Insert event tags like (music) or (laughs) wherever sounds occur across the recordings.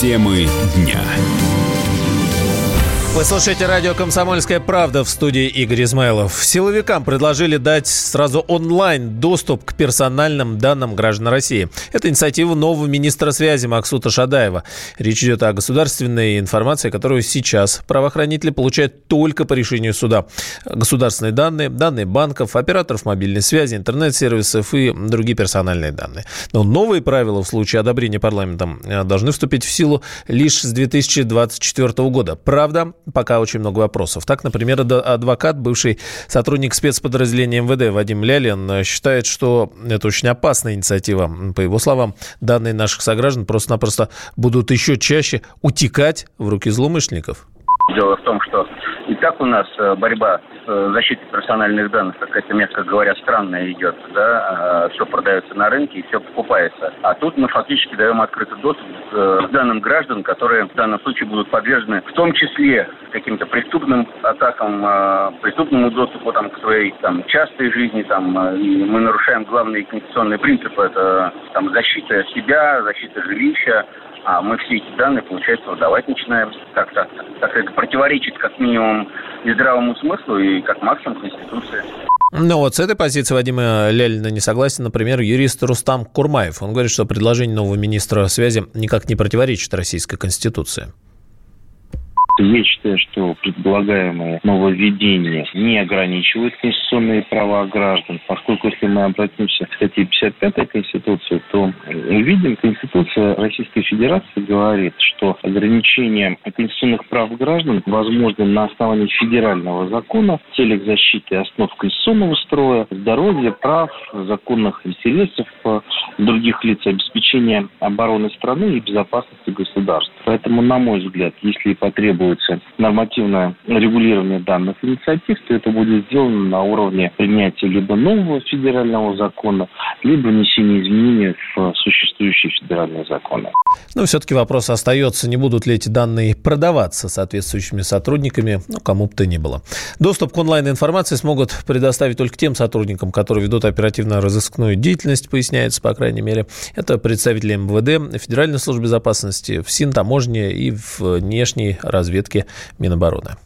Темы дня. Вы слушаете радио «Комсомольская правда» в студии Игорь Измайлов. Силовикам предложили дать сразу онлайн доступ к персональным данным граждан России. Это инициатива нового министра связи Максута Шадаева. Речь идет о государственной информации, которую сейчас правоохранители получают только по решению суда. Государственные данные, данные банков, операторов мобильной связи, интернет-сервисов и другие персональные данные. Но новые правила в случае одобрения парламентом э, должны вступить в силу лишь с 2024 года. Правда, пока очень много вопросов. Так, например, адвокат, бывший сотрудник спецподразделения МВД Вадим Лялин э, считает, что это очень опасная инициатива. По его словам, данные наших сограждан просто-напросто будут еще чаще утекать в руки злоумышленников. Дело в том, что и так у нас э, борьба с э, защитой персональных данных, какая-то, мягко говоря, странная идет, да, а, все продается на рынке и все покупается. А тут мы фактически даем открытый доступ э, к данным граждан, которые в данном случае будут подвержены в том числе каким-то преступным атакам, преступному доступу там, к своей там, частой жизни, там, и мы нарушаем главные конституционные принципы, это там, защита себя, защита жилища, а мы все эти данные, получается, выдавать начинаем как-то. Так это противоречит как минимум и здравому смыслу, и как максимум Конституции. Ну вот с этой позиции Вадима Лялина не согласен, например, юрист Рустам Курмаев. Он говорит, что предложение нового министра связи никак не противоречит российской конституции. Я считаю, что предполагаемое нововведение не ограничивает конституционные права граждан, поскольку если мы обратимся к статье 55 Конституции, то увидим, Конституция Российской Федерации говорит, что ограничение конституционных прав граждан возможно на основании федерального закона в целях защиты основ конституционного строя, здоровья, прав, законных интересов других лиц, обеспечения обороны страны и безопасности государства. Поэтому, на мой взгляд, если потребуется требуется нормативное регулирование данных инициатив, то это будет сделано на уровне принятия либо нового федерального закона, либо внесения изменений в существующие федеральные законы. Но все-таки вопрос остается, не будут ли эти данные продаваться соответствующими сотрудниками, ну, кому бы то ни было. Доступ к онлайн-информации смогут предоставить только тем сотрудникам, которые ведут оперативно-розыскную деятельность, поясняется, по крайней мере. Это представители МВД, Федеральной службы безопасности, ФСИН, таможни и внешней разведки разведки Минобороны.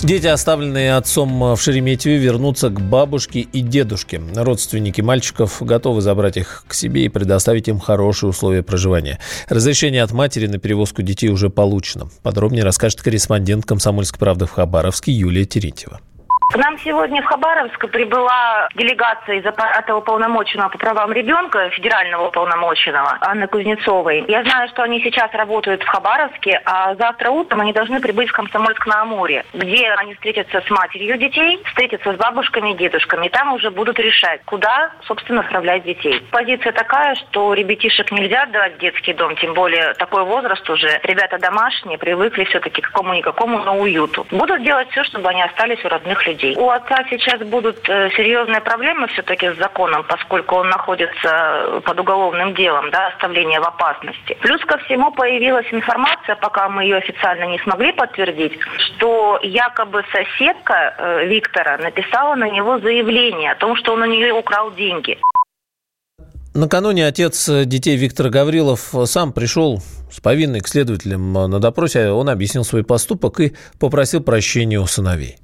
Дети, оставленные отцом в Шереметьеве, вернутся к бабушке и дедушке. Родственники мальчиков готовы забрать их к себе и предоставить им хорошие условия проживания. Разрешение от матери на перевозку детей уже получено. Подробнее расскажет корреспондент «Комсомольской правды» в Хабаровске Юлия Терентьева. К нам сегодня в Хабаровск прибыла делегация из аппарата уполномоченного по правам ребенка, федерального уполномоченного, Анны Кузнецовой. Я знаю, что они сейчас работают в Хабаровске, а завтра утром они должны прибыть в Комсомольск-на-Амуре, где они встретятся с матерью детей, встретятся с бабушками и дедушками. И там уже будут решать, куда, собственно, отправлять детей. Позиция такая, что ребятишек нельзя отдавать в детский дом, тем более такой возраст уже. Ребята домашние, привыкли все-таки к какому-никакому, но уюту. Будут делать все, чтобы они остались у родных людей людей. У отца сейчас будут э, серьезные проблемы все-таки с законом, поскольку он находится под уголовным делом, да, оставление в опасности. Плюс ко всему появилась информация, пока мы ее официально не смогли подтвердить, что якобы соседка э, Виктора написала на него заявление о том, что он у нее украл деньги. Накануне отец детей Виктор Гаврилов сам пришел с повинной к следователям на допросе. Он объяснил свой поступок и попросил прощения у сыновей.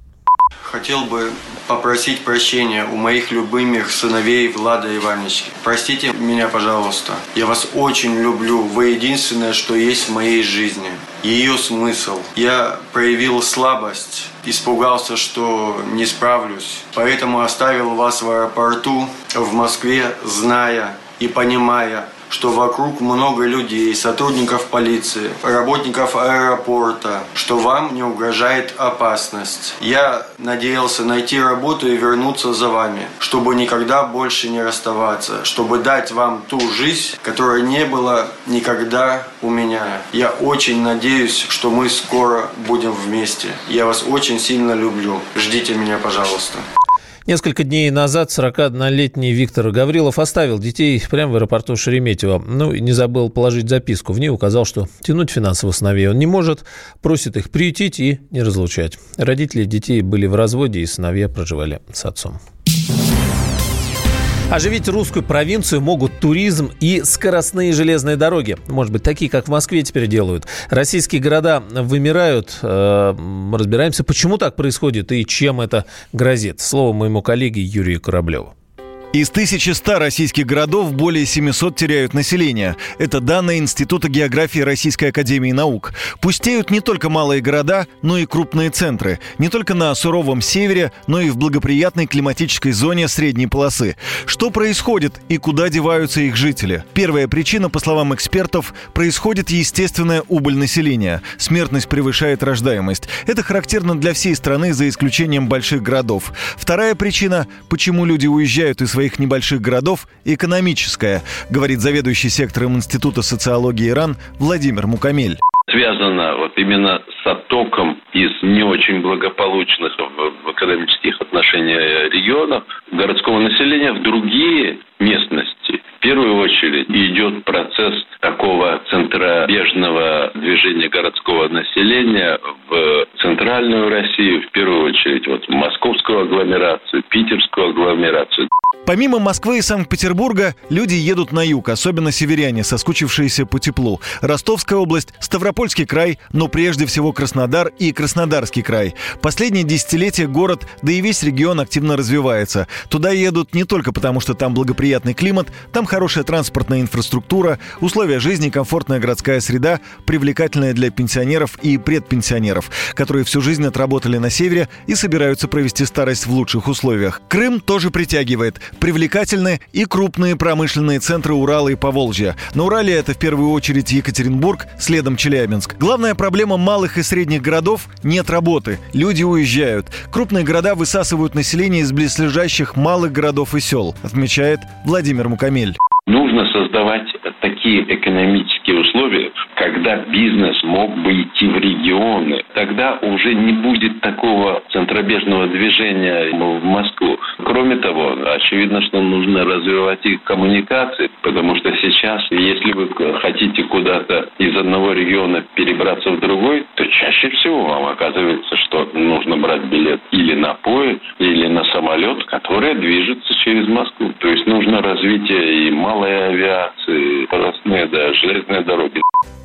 Хотел бы попросить прощения у моих любимых сыновей Влада Ивановича. Простите меня, пожалуйста. Я вас очень люблю. Вы единственное, что есть в моей жизни. Ее смысл. Я проявил слабость, испугался, что не справлюсь. Поэтому оставил вас в аэропорту в Москве, зная и понимая, что вокруг много людей, сотрудников полиции, работников аэропорта, что вам не угрожает опасность. Я надеялся найти работу и вернуться за вами, чтобы никогда больше не расставаться, чтобы дать вам ту жизнь, которая не была никогда у меня. Я очень надеюсь, что мы скоро будем вместе. Я вас очень сильно люблю. Ждите меня, пожалуйста. Несколько дней назад 41-летний Виктор Гаврилов оставил детей прямо в аэропорту Шереметьево. Ну, и не забыл положить записку. В ней указал, что тянуть финансово сыновей он не может, просит их приютить и не разлучать. Родители детей были в разводе, и сыновья проживали с отцом. Оживить русскую провинцию могут туризм и скоростные железные дороги. Может быть, такие, как в Москве теперь делают. Российские города вымирают. Э, разбираемся, почему так происходит и чем это грозит. Слово моему коллеге Юрию Кораблеву. Из 1100 российских городов более 700 теряют население. Это данные Института географии Российской Академии Наук. Пустеют не только малые города, но и крупные центры. Не только на суровом севере, но и в благоприятной климатической зоне средней полосы. Что происходит и куда деваются их жители? Первая причина, по словам экспертов, происходит естественная убыль населения. Смертность превышает рождаемость. Это характерно для всей страны, за исключением больших городов. Вторая причина, почему люди уезжают из своих небольших городов экономическая, говорит заведующий сектором Института социологии Иран Владимир Мукамель связано вот именно с оттоком из не очень благополучных в экономических отношениях регионов городского населения в другие местности. В первую очередь идет процесс такого центробежного движения городского населения в центральную Россию, в первую очередь вот московскую агломерацию, питерскую агломерацию. Помимо Москвы и Санкт-Петербурга, люди едут на юг, особенно северяне, соскучившиеся по теплу. Ростовская область, Ставропольский край, но прежде всего Краснодар и Краснодарский край. Последние десятилетия город, да и весь регион активно развивается. Туда едут не только потому, что там благоприятный климат, там хорошая транспортная инфраструктура, условия жизни, комфортная городская среда, привлекательная для пенсионеров и предпенсионеров, которые всю жизнь отработали на севере и собираются провести старость в лучших условиях. Крым тоже притягивает привлекательны и крупные промышленные центры Урала и Поволжья. На Урале это в первую очередь Екатеринбург, следом Челябинск. Главная проблема малых и средних городов – нет работы. Люди уезжают. Крупные города высасывают население из близлежащих малых городов и сел, отмечает Владимир Мукамель. Нужно создавать такие экономические условия, когда бизнес мог бы идти в регионы. Тогда уже не будет такого центробежного движения в Москву. Кроме того, очевидно, что нужно развивать их коммуникации, потому что сейчас, если вы хотите куда-то из одного региона перебраться в другой, то чаще всего вам оказывается, что нужно брать билет или на поезд, или на самолет, который движется через Москву. То есть нужно развитие и малой авиации, скоростные, да, железные дороги.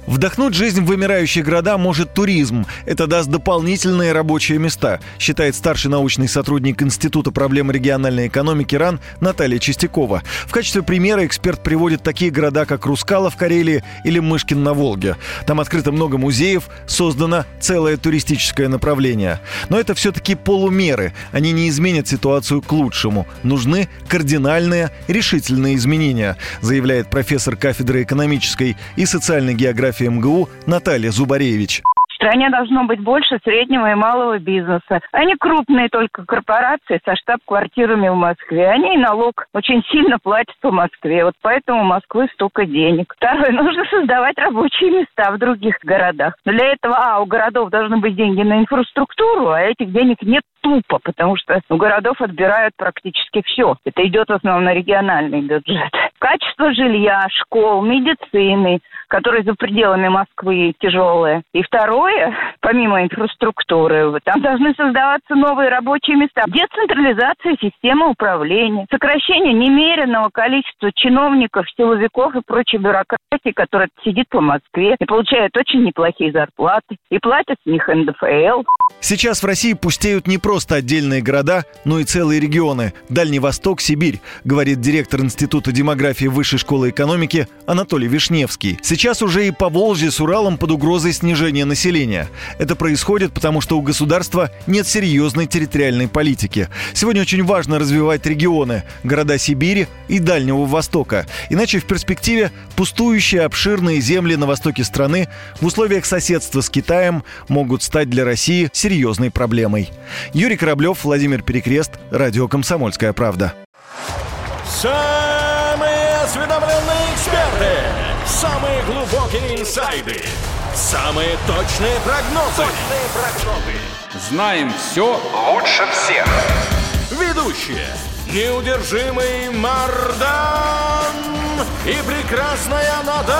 Вдохнуть жизнь в вымирающие города может туризм. Это даст дополнительные рабочие места, считает старший научный сотрудник Института проблем региональной экономики РАН Наталья Чистякова. В качестве примера эксперт приводит такие города, как Рускала в Карелии или Мышкин на Волге. Там открыто много музеев, создано целое туристическое направление. Но это все-таки полумеры. Они не изменят ситуацию к лучшему. Нужны кардинальные, решительные изменения, заявляет профессор кафедры экономической и социальной географии МГУ Наталья Зубаревич стране должно быть больше среднего и малого бизнеса. Они крупные только корпорации со штаб-квартирами в Москве. Они и налог очень сильно платят по Москве. Вот поэтому у Москвы столько денег. Второе, (laughs) нужно создавать рабочие места в других городах. Для этого, а, у городов должны быть деньги на инфраструктуру, а этих денег нет тупо, потому что у городов отбирают практически все. Это идет в основном на региональный бюджет. Качество жилья, школ, медицины, которые за пределами Москвы тяжелые. И второе, помимо инфраструктуры, там должны создаваться новые рабочие места. Децентрализация системы управления, сокращение немеренного количества чиновников, силовиков и прочей бюрократии, которая сидит по Москве и получает очень неплохие зарплаты, и платят с них НДФЛ. Сейчас в России пустеют не просто отдельные города, но и целые регионы. Дальний Восток, Сибирь, говорит директор Института демографии Высшей школы экономики Анатолий Вишневский. Сейчас уже и по Волжье с Уралом под угрозой снижения населения. Это происходит потому, что у государства нет серьезной территориальной политики. Сегодня очень важно развивать регионы, города Сибири и Дальнего Востока. Иначе в перспективе пустующие обширные земли на востоке страны в условиях соседства с Китаем могут стать для России серьезной проблемой. Юрий Кораблев, Владимир Перекрест, Радио «Комсомольская правда». Самые осведомленные эксперты, самые глубокие инсайды, самые точные прогнозы. Точные прогнозы. Знаем все лучше всех. Ведущие. Неудержимый Мардан и прекрасная Надана